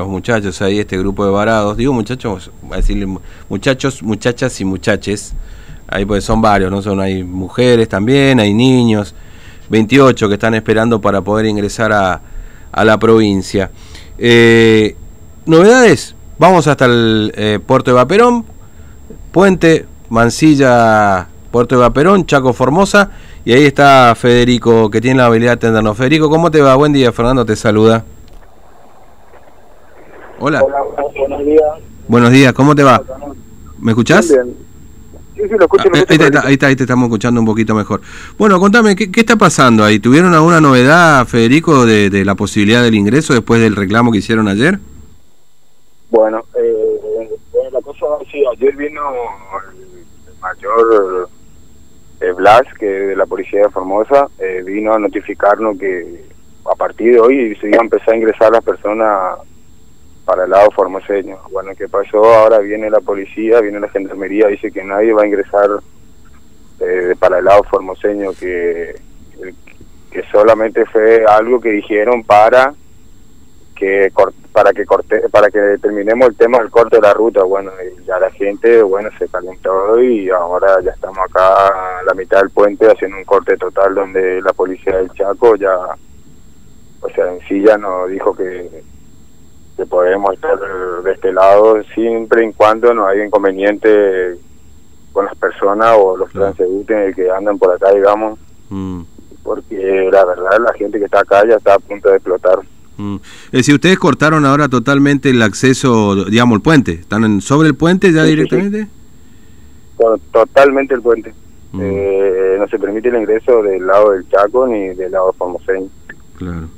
los muchachos ahí, este grupo de varados. Digo muchachos, muchachos, muchachas y muchaches. Ahí pues son varios, ¿no? Son, hay mujeres también, hay niños. 28 que están esperando para poder ingresar a, a la provincia. Eh, novedades, vamos hasta el eh, puerto de Vaperón, Puente, Mansilla, puerto de Vaperón, Chaco Formosa, y ahí está Federico, que tiene la habilidad de atendernos. Federico, ¿cómo te va? Buen día, Fernando te saluda. Hola. Hola, buenos días. Buenos días, ¿cómo te va? ¿Me escuchás? Bien. Sí, sí, lo escucho. Ah, lo ahí, escucho está, ahí está, ahí te estamos escuchando un poquito mejor. Bueno, contame, ¿qué, qué está pasando ahí? ¿Tuvieron alguna novedad, Federico, de, de la posibilidad del ingreso después del reclamo que hicieron ayer? Bueno, eh, bueno, la cosa sí, ayer vino el mayor eh, Blas, que de la policía de Formosa, eh, vino a notificarnos que a partir de hoy se iba a empezar a ingresar las personas para el lado formoseño. Bueno, ¿qué pasó? Ahora viene la policía, viene la gendarmería, dice que nadie va a ingresar eh, para el lado formoseño, que, que solamente fue algo que dijeron para que para que corte, para que terminemos el tema del corte de la ruta bueno y ya la gente bueno se calentó y ahora ya estamos acá a la mitad del puente haciendo un corte total donde la policía del Chaco ya o sea en sí ya nos dijo que que podemos estar de este lado siempre y cuando no haya inconveniente con las personas o los Claro. transeúntes que andan por acá digamos Mm, porque la verdad la gente que está acá ya está a punto de explotar mm. Es decir, ustedes cortaron ahora totalmente el acceso, digamos, el puente. ¿Están en- sobre el puente ya Sí, sí, sí. directamente? to- totalmente el puente. Mm, Eh, no se permite el ingreso del lado del Chaco ni del lado formoseño. Claro.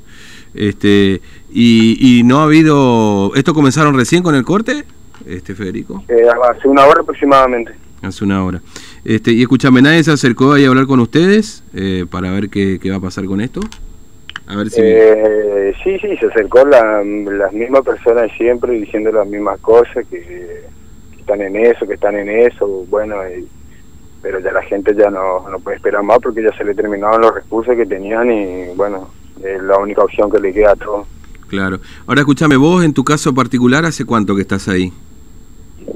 Este, y, y no ha habido... ¿Esto comenzaron recién con el corte, este Federico? Eh, hace una hora aproximadamente. Hace una hora. Este, y escúchame, ¿nadie se acercó ahí a hablar con ustedes eh, para ver qué, qué va a pasar con esto? A ver si... Eh, sí, sí, se acercó la, las mismas personas siempre diciendo las mismas cosas, que, que están en eso, que están en eso, bueno, y- pero ya la gente ya no, no puede esperar más porque ya se le terminaron los recursos que tenían y bueno, es la única opción que le queda a todos. Claro. Ahora escúchame, vos en tu caso particular, ¿hace cuánto que estás ahí?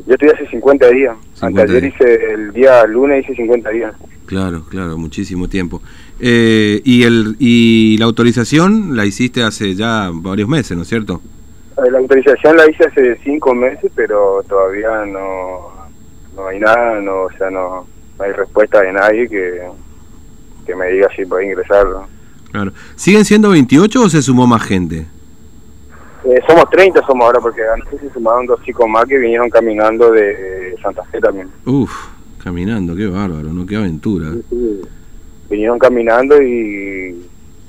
Yo estoy hace 50 días, 50 anteayer días. hice el día lunes hice 50 días. Claro, claro, muchísimo tiempo. Eh, y, el, y la autorización la hiciste hace ya varios meses, ¿no es cierto? Eh, La autorización la hice hace cinco meses, pero todavía no, no hay nada, no, o sea, no, no hay respuesta de nadie que, que me diga si puede ingresar. Claro. ¿Siguen siendo 28 o se sumó más gente? Eh, somos 30 somos ahora, porque antes se sumaron dos chicos más que vinieron caminando de Santa Fe también. Uf, caminando, qué bárbaro, ¿no? Qué aventura. Vinieron caminando y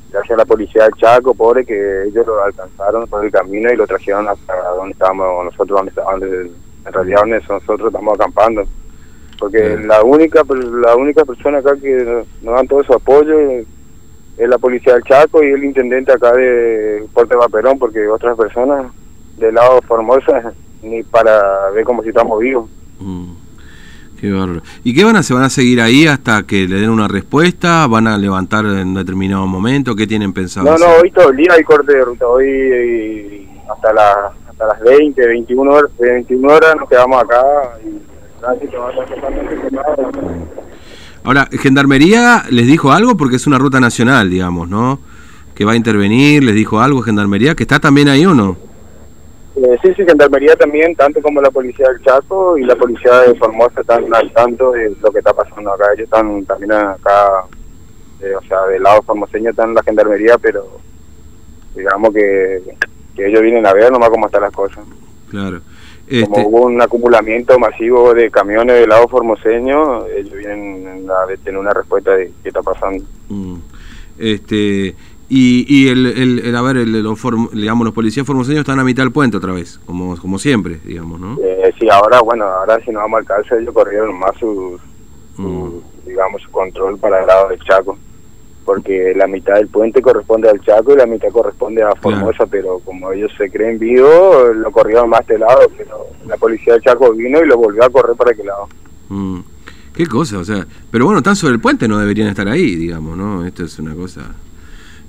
gracias a la policía del Chaco, pobre, que ellos lo alcanzaron por el camino y lo trajeron hasta donde estábamos nosotros, donde estábamos, en realidad donde nosotros estamos acampando. Porque la única la única persona acá que nos dan todo su apoyo es, la policía del Chaco y el intendente acá de Puerto de Vaperón, porque otras personas del lado Formosa ni para ver como si estamos vivos. Mm, qué bárbaro. ¿Y qué van a hacer? ¿Van a seguir ahí hasta que le den una respuesta? ¿Van a levantar en determinado momento? ¿Qué tienen pensado No, no, hoy todo el día hay corte de ruta. Hoy eh, hasta, la, hasta las 20, 21 horas, 21 horas nos quedamos acá y el tránsito va a estar totalmente cerrado. Ahora, ¿Gendarmería les dijo algo? Porque es una ruta nacional, digamos, ¿no? Que va a intervenir, les dijo algo Gendarmería, que está también ahí o no? Eh, sí, sí, Gendarmería también, tanto como la policía del Chaco y la policía de Formosa están al tanto de lo que está pasando acá. Ellos están también acá, eh, o sea, del lado formoseño están la Gendarmería, pero digamos que, que ellos vienen a ver nomás cómo están las cosas. Claro. Como Este, hubo un acumulamiento masivo de camiones del lado formoseño, ellos vienen a de- tener una respuesta de qué está pasando. mm, este y, y el, el, el- a ver, el- los, digamos, los policías formoseños están a mitad del puente otra vez, como, como siempre, digamos, ¿no? Eh, sí, ahora, bueno, ahora si no vamos al calce, ellos corrieron más su, su, Mm. digamos, su control para el lado del Chaco, porque la mitad del puente corresponde al Chaco y la mitad corresponde a Formosa, pero como ellos se creen vivos, lo corrieron más de este lado, pero la policía del Chaco vino y lo volvió a correr para aquel lado. Mm, Qué cosa, o sea, pero bueno, están sobre el puente, no deberían estar ahí, digamos, ¿no? Esto es una cosa.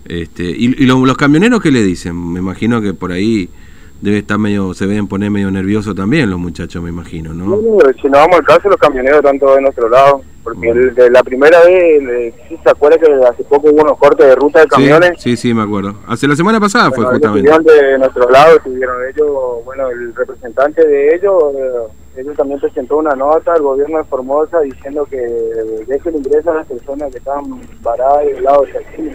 Este, y, y lo- los camioneros qué le dicen? Me imagino que por ahí debe estar medio, se deben poner medio nerviosos también los muchachos, me imagino, ¿no? si no vamos al caso, los camioneros todos de nuestro lado. Porque el, de la primera vez, ¿sí ¿se acuerda que hace poco hubo unos cortes de ruta de camiones? Sí, sí, me acuerdo. Hace la semana pasada fue justamente. De nuestro lado, estuvieron ellos, bueno, el representante de ellos, eh, ellos también presentó una nota al gobierno de Formosa diciendo que deje el ingreso a las personas que están paradas del lado de aquí.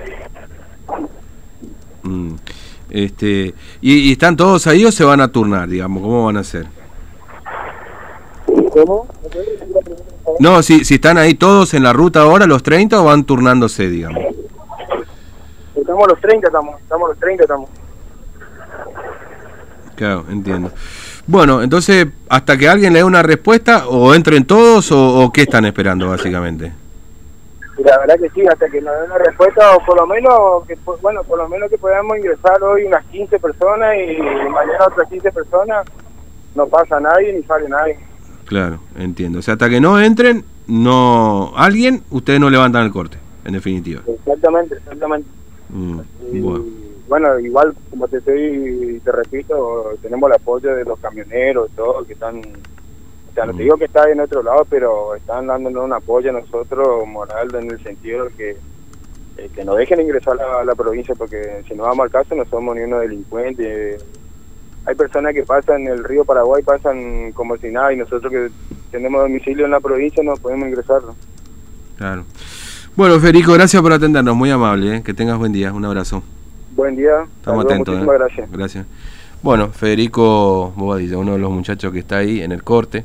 Este, ¿y, ¿Y están todos ahí o se van a turnar, digamos? ¿Cómo van a hacer? ¿Cómo? No, si, si están ahí todos en la ruta ahora, los 30, o van turnándose, digamos. Estamos los 30, estamos, estamos los 30, estamos. Claro, entiendo. Bueno, entonces, hasta que alguien le dé una respuesta, o entren todos, o, qué están esperando, básicamente. La verdad que sí, hasta que nos den una respuesta, o por lo menos, que, bueno, por lo menos que podamos ingresar hoy unas 15 personas y mañana otras 15 personas, no pasa nadie ni sale nadie. Claro, entiendo. O sea, hasta que no entren, no alguien, ustedes no levantan el corte, en definitiva. Exactamente, exactamente. Mm, bueno. igual, como te estoy, te repito, tenemos el apoyo de los camioneros, todos que están, o sea, no te mm. digo que está en otro lado, pero están dándonos un apoyo a nosotros moral en el sentido de que eh, que nos dejen ingresar a la, provincia, porque si no vamos al caso no somos ni unos delincuentes hay personas que pasan el río Paraguay, pasan como si nada, y nosotros que tenemos domicilio en la provincia no podemos ingresar. Claro. Bueno, Federico, gracias por atendernos, muy amable, ¿eh? que tengas buen día, un abrazo. Buen día. Estamos atentos. ¿eh? gracias. Gracias. Bueno, Federico Bobadilla, uno de los muchachos que está ahí en el corte.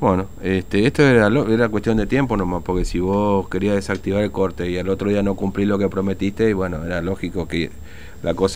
Bueno, este, esto era, era cuestión de tiempo nomás, porque si vos querías desactivar el corte y al otro día no cumplís lo que prometiste, bueno, era lógico que la cosa...